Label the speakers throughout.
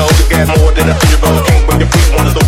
Speaker 1: go
Speaker 2: to
Speaker 3: gas more than a few of us. Can't wait your free one of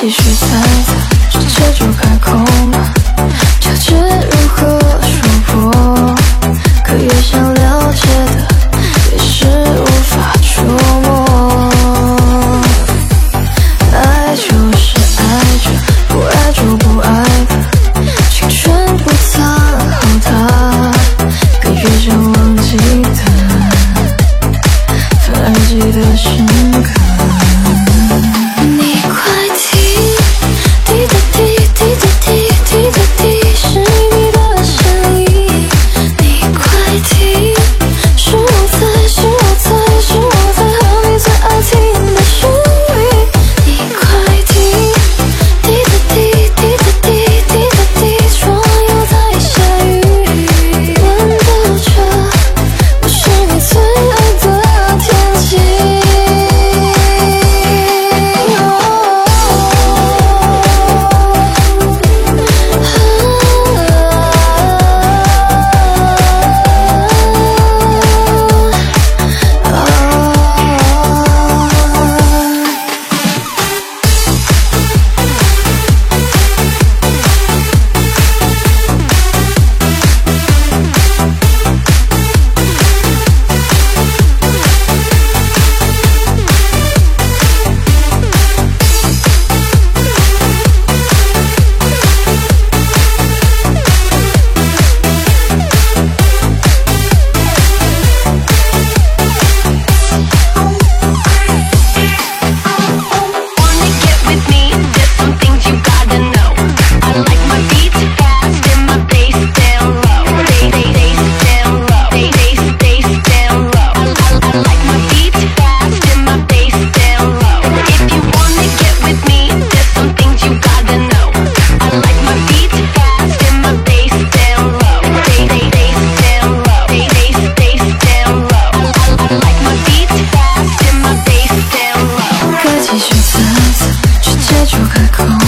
Speaker 3: 继续猜测直接就开口。
Speaker 1: 吗 Coca-Cola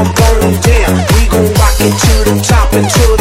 Speaker 4: I'm
Speaker 1: going down. We gon' rock it to the top until